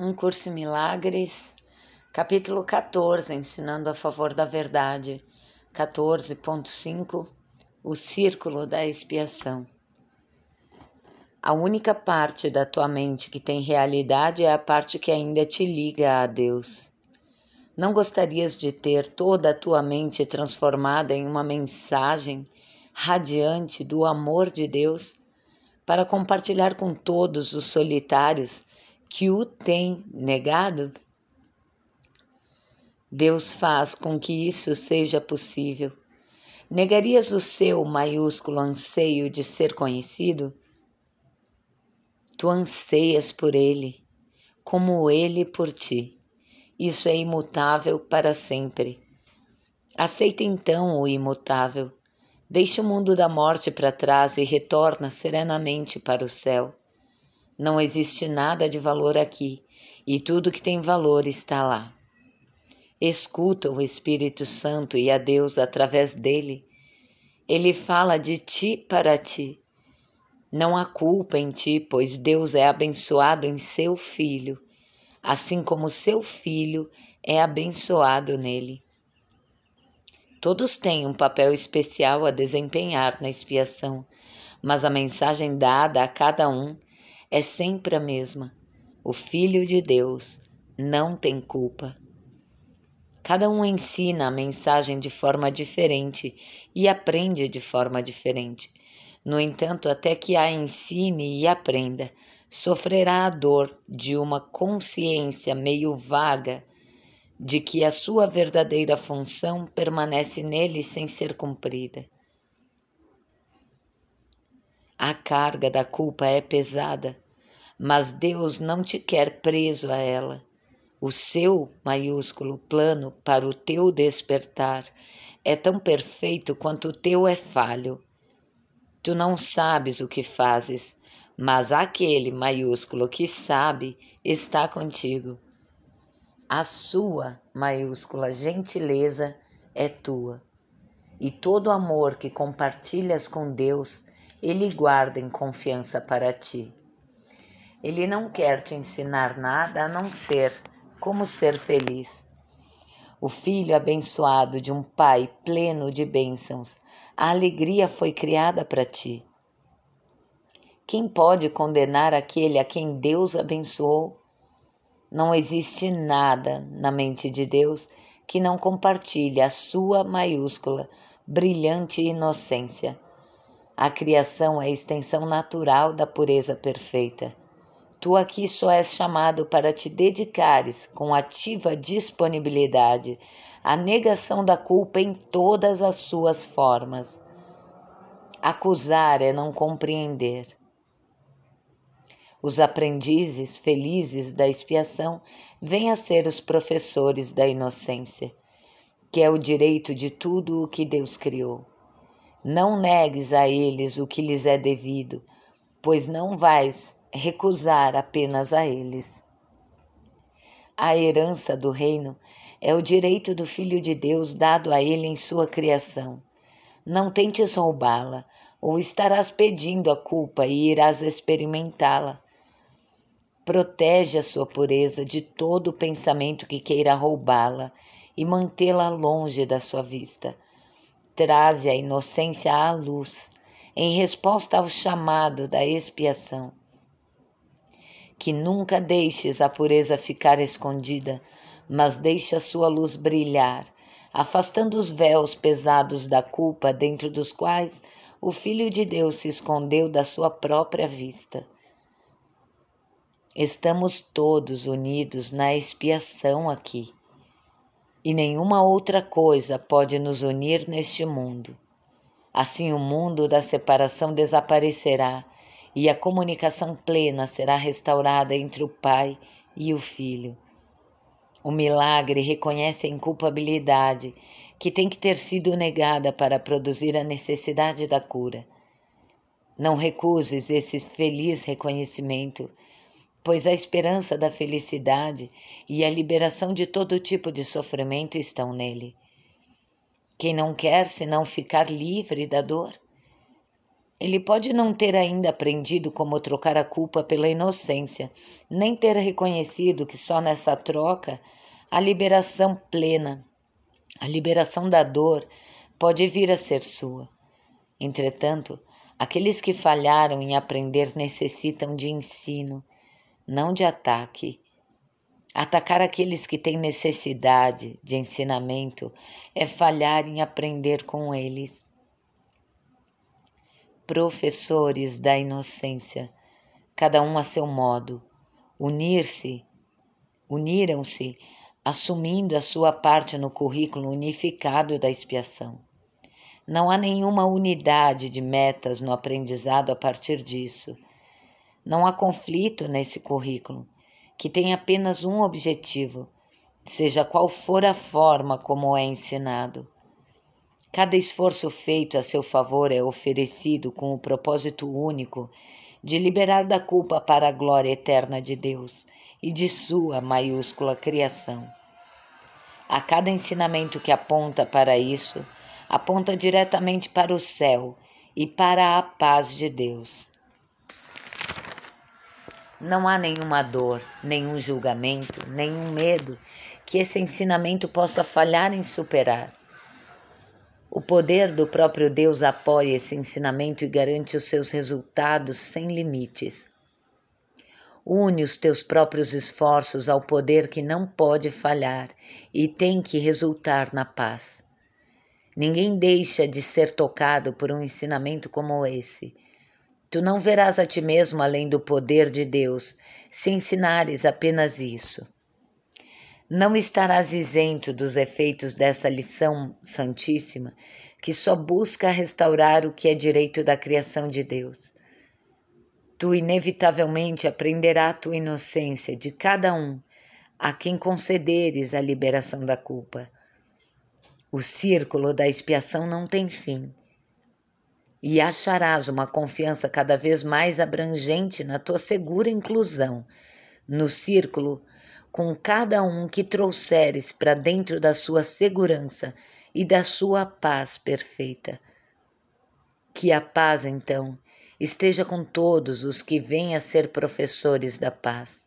Um Curso em Milagres, capítulo 14, ensinando a favor da verdade. 14.5 O Círculo da Expiação. A única parte da tua mente que tem realidade é a parte que ainda te liga a Deus. Não gostarias de ter toda a tua mente transformada em uma mensagem radiante do amor de Deus para compartilhar com todos os solitários que o têm negado? Deus faz com que isso seja possível. Negarias o seu maiúsculo anseio de ser conhecido? Tu anseias por ele, como ele por ti. Isso é imutável para sempre. Aceita então o imutável. Deixa o mundo da morte para trás e retorna serenamente para o céu. Não existe nada de valor aqui, e tudo que tem valor está lá. Escuta o Espírito Santo e a Deus através dele. Ele fala de ti para ti. Não há culpa em ti, pois Deus é abençoado em seu Filho, assim como seu Filho é abençoado nele. Todos têm um papel especial a desempenhar na expiação, mas a mensagem dada a cada um é sempre a mesma. O Filho de Deus não tem culpa. Cada um ensina a mensagem de forma diferente e aprende de forma diferente. No entanto, até que a ensine e aprenda, sofrerá a dor de uma consciência meio vaga de que a sua verdadeira função permanece nele sem ser cumprida. A carga da culpa é pesada, mas Deus não te quer preso a ela. O seu maiúsculo plano para o teu despertar é tão perfeito quanto o teu é falho. Tu não sabes o que fazes, mas aquele maiúsculo que sabe está contigo. A sua maiúscula gentileza é tua, e todo amor que compartilhas com Deus ele guarda em confiança para ti. Ele não quer te ensinar nada a não ser como ser feliz. O filho abençoado de um pai pleno de bênçãos, a alegria foi criada para ti. Quem pode condenar aquele a quem Deus abençoou? Não existe nada na mente de Deus que não compartilhe a sua maiúscula, brilhante inocência a criação é a extensão natural da pureza perfeita. Tu aqui só és chamado para te dedicares com ativa disponibilidade à negação da culpa em todas as suas formas. Acusar é não compreender. Os aprendizes felizes da expiação vêm a ser os professores da inocência, que é o direito de tudo o que Deus criou. Não negues a eles o que lhes é devido, pois não vais recusar apenas a eles. A herança do reino é o direito do Filho de Deus dado a ele em sua criação. Não tentes roubá-la, ou estarás pedindo a culpa e irás experimentá-la. Protege a sua pureza de todo pensamento que queira roubá-la e mantê-la longe da sua vista traze a inocência à luz, em resposta ao chamado da expiação. Que nunca deixes a pureza ficar escondida, mas deixe a sua luz brilhar, afastando os véus pesados da culpa dentro dos quais o Filho de Deus se escondeu da sua própria vista. Estamos todos unidos na expiação aqui e nenhuma outra coisa pode nos unir neste mundo. Assim, o mundo da separação desaparecerá e a comunicação plena será restaurada entre o Pai e o Filho. O milagre reconhece a inculpabilidade que tem que ter sido negada para produzir a necessidade da cura. Não recuses esse feliz reconhecimento pois a esperança da felicidade e a liberação de todo tipo de sofrimento estão nele. Quem não quer senão ficar livre da dor? Ele pode não ter ainda aprendido como trocar a culpa pela inocência, nem ter reconhecido que só nessa troca a liberação plena, a liberação da dor, pode vir a ser sua. Entretanto, aqueles que falharam em aprender necessitam de ensino, não de ataque. Atacar aqueles que têm necessidade de ensinamento é falhar em aprender com eles professores da inocência, cada um a seu modo, unir-se, uniram-se, assumindo a sua parte no currículo unificado da expiação. Não há nenhuma unidade de metas no aprendizado a partir disso. Não há conflito nesse currículo, que tem apenas um objetivo, seja qual for a forma como é ensinado. Cada esforço feito a seu favor é oferecido com o propósito único de liberar da culpa para a glória eterna de Deus e de sua maiúscula criação. A cada ensinamento que aponta para isso, aponta diretamente para o céu e para a paz de Deus. Não há nenhuma dor, nenhum julgamento, nenhum medo que esse ensinamento possa falhar em superar. O poder do próprio Deus apoia esse ensinamento e garante os seus resultados sem limites. Une os teus próprios esforços ao poder que não pode falhar e tem que resultar na paz. Ninguém deixa de ser tocado por um ensinamento como esse. Tu não verás a ti mesmo além do poder de Deus se ensinares apenas isso. Não estarás isento dos efeitos dessa lição santíssima, que só busca restaurar o que é direito da criação de Deus. Tu inevitavelmente aprenderá a tua inocência de cada um a quem concederes a liberação da culpa. O círculo da expiação não tem fim. E acharás uma confiança cada vez mais abrangente na tua segura inclusão no círculo com cada um que trouxeres para dentro da sua segurança e da sua paz perfeita. Que a paz, então, esteja com todos os que vêm a ser professores da paz,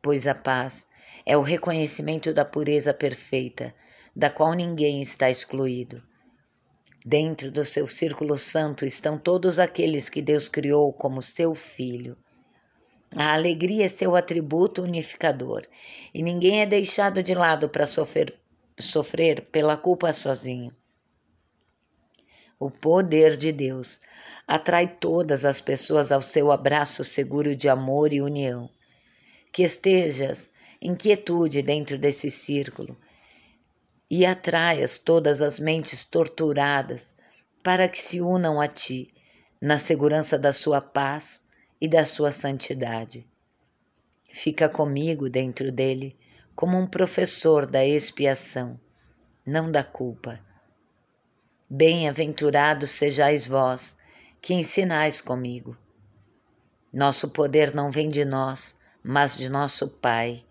pois a paz é o reconhecimento da pureza perfeita, da qual ninguém está excluído. Dentro do seu círculo santo estão todos aqueles que Deus criou como seu filho a alegria é seu atributo unificador e ninguém é deixado de lado para sofrer, sofrer pela culpa sozinho. O poder de Deus atrai todas as pessoas ao seu abraço seguro de amor e união. Que estejas em quietude dentro desse círculo e atraias todas as mentes torturadas para que se unam a ti na segurança da sua paz e da sua santidade. Fica comigo dentro dele como um professor da expiação, não da culpa. Bem-aventurados sejais vós, que ensinais comigo. Nosso poder não vem de nós, mas de nosso Pai.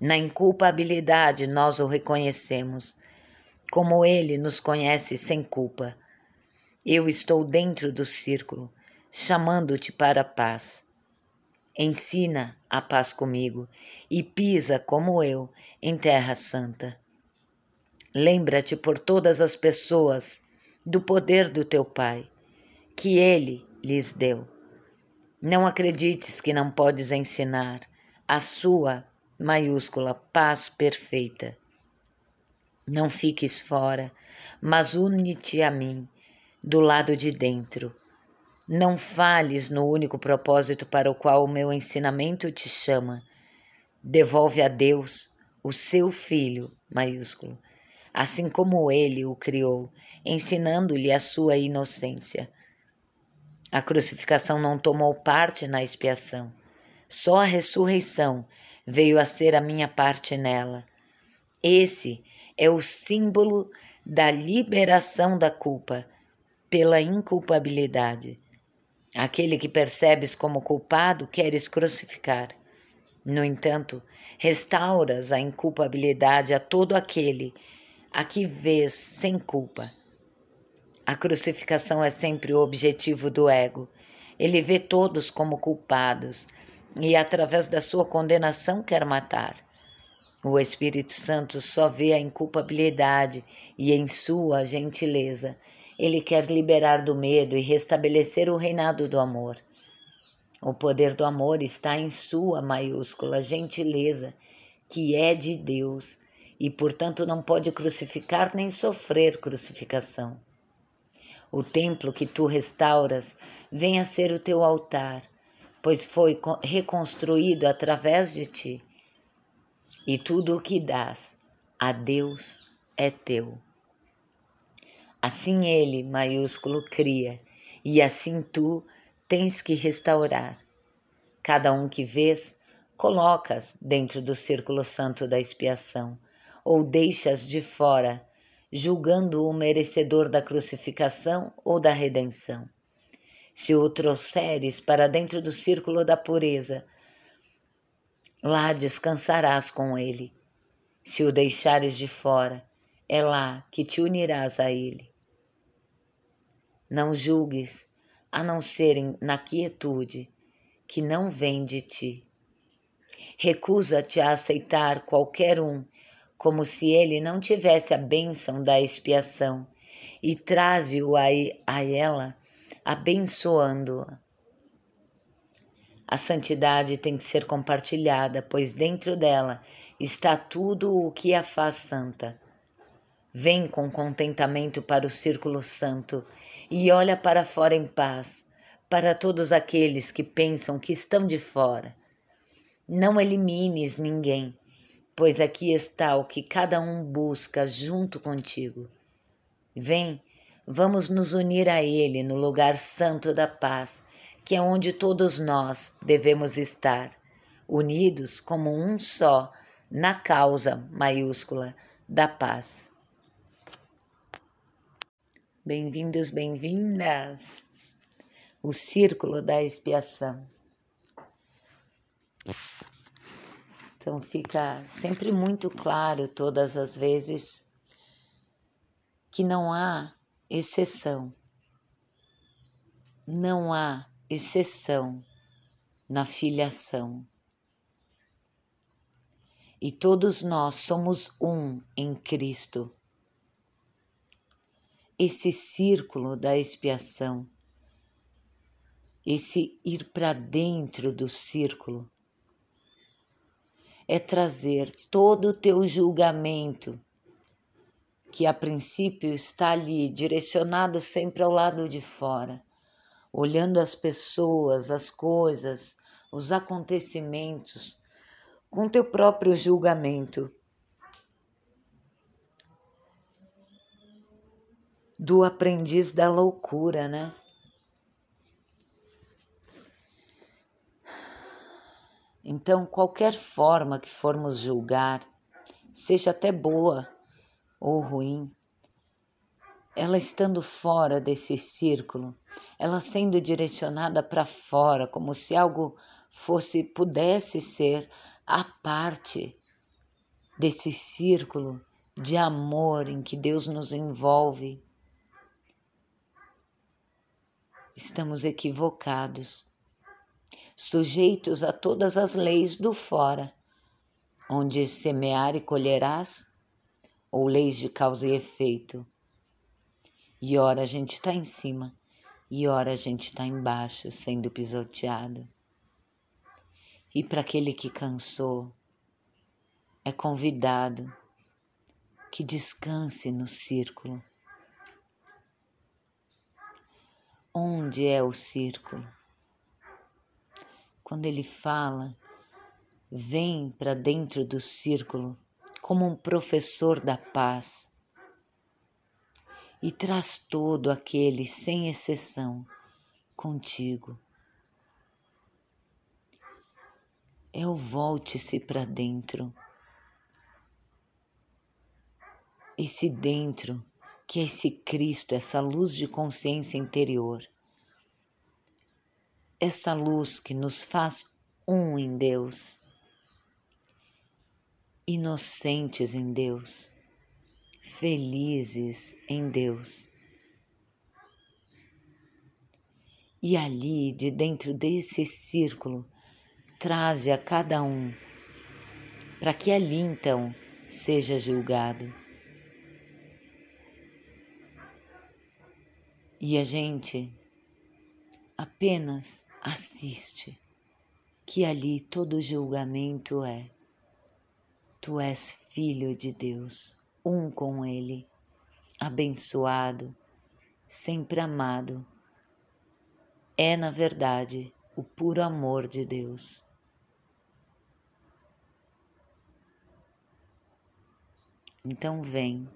Na inculpabilidade nós o reconhecemos, como ele nos conhece sem culpa. Eu estou dentro do círculo, chamando-te para a paz. Ensina a paz comigo e pisa como eu em terra santa. Lembra-te por todas as pessoas do poder do teu Pai, que ele lhes deu. Não acredites que não podes ensinar a sua maiúscula paz perfeita. Não fiques fora, mas une-te a mim, do lado de dentro não fales no único propósito para o qual o meu ensinamento te chama. Devolve a Deus o seu Filho, maiúsculo, assim como ele o criou, ensinando-lhe a sua inocência. A crucificação não tomou parte na expiação, só a ressurreição veio a ser a minha parte nela. Esse é o símbolo da liberação da culpa pela inculpabilidade. Aquele que percebes como culpado queres crucificar. No entanto, restauras a inculpabilidade a todo aquele a que vês sem culpa. A crucificação é sempre o objetivo do ego. Ele vê todos como culpados e, através da sua condenação, quer matar. O Espírito Santo só vê a inculpabilidade e, em sua gentileza, ele quer liberar do medo e restabelecer o reinado do amor. O poder do amor está em sua maiúscula gentileza, que é de Deus e, portanto, não pode crucificar nem sofrer crucificação. O templo que tu restauras venha ser o teu altar, pois foi reconstruído através de ti. E tudo o que dás a Deus é teu. Assim ele, maiúsculo, cria, e assim tu tens que restaurar. Cada um que vês, colocas dentro do círculo santo da expiação, ou deixas de fora julgando o merecedor da crucificação ou da redenção. Se o trouxeres para dentro do círculo da pureza, lá descansarás com ele. Se o deixares de fora, é lá que te unirás a ele. Não julgues, a não ser na quietude, que não vem de ti. Recusa-te a aceitar qualquer um como se ele não tivesse a bênção da expiação, e traze-o a, a ela, abençoando-a. A santidade tem que ser compartilhada, pois dentro dela está tudo o que a faz santa. Vem com contentamento para o círculo santo e olha para fora em paz, para todos aqueles que pensam que estão de fora. Não elimines ninguém, pois aqui está o que cada um busca junto contigo. Vem, vamos nos unir a Ele no lugar santo da paz, que é onde todos nós devemos estar, unidos como um só na causa maiúscula da paz. Bem-vindos, bem-vindas! O círculo da expiação. Então fica sempre muito claro todas as vezes que não há exceção. Não há exceção na filiação. E todos nós somos um em Cristo. Esse círculo da expiação, esse ir para dentro do círculo, é trazer todo o teu julgamento, que a princípio está ali direcionado sempre ao lado de fora, olhando as pessoas, as coisas, os acontecimentos, com teu próprio julgamento. Do aprendiz da loucura, né? Então, qualquer forma que formos julgar, seja até boa ou ruim, ela estando fora desse círculo, ela sendo direcionada para fora, como se algo fosse pudesse ser a parte desse círculo de amor em que Deus nos envolve. Estamos equivocados sujeitos a todas as leis do fora, onde semear e colherás, ou leis de causa e efeito. E ora a gente está em cima, e ora a gente está embaixo, sendo pisoteado. E para aquele que cansou, é convidado que descanse no círculo. Onde é o círculo? quando ele fala, vem para dentro do círculo como um professor da paz e traz todo aquele, sem exceção, contigo. É o volte-se para dentro. Esse dentro que é esse Cristo, essa luz de consciência interior essa luz que nos faz um em Deus, inocentes em Deus, felizes em Deus, E ali, de dentro desse círculo, traze a cada um, para que ali então seja julgado. E a gente apenas assiste, que ali todo julgamento é. Tu és filho de Deus, um com Ele, abençoado, sempre amado. É, na verdade, o puro amor de Deus. Então vem,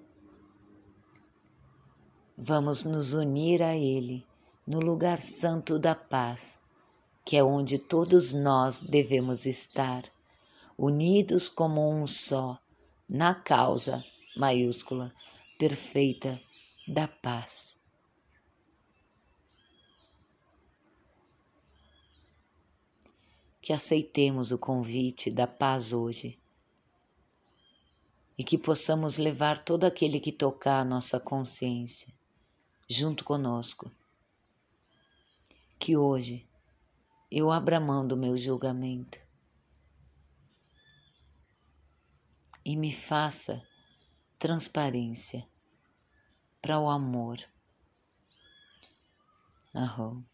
vamos nos unir a Ele no lugar santo da paz, que é onde todos nós devemos estar, unidos como um só, na causa maiúscula, perfeita da paz. Que aceitemos o convite da paz hoje e que possamos levar todo aquele que tocar a nossa consciência junto conosco. Que hoje eu abra mão do meu julgamento e me faça transparência para o amor. Arro.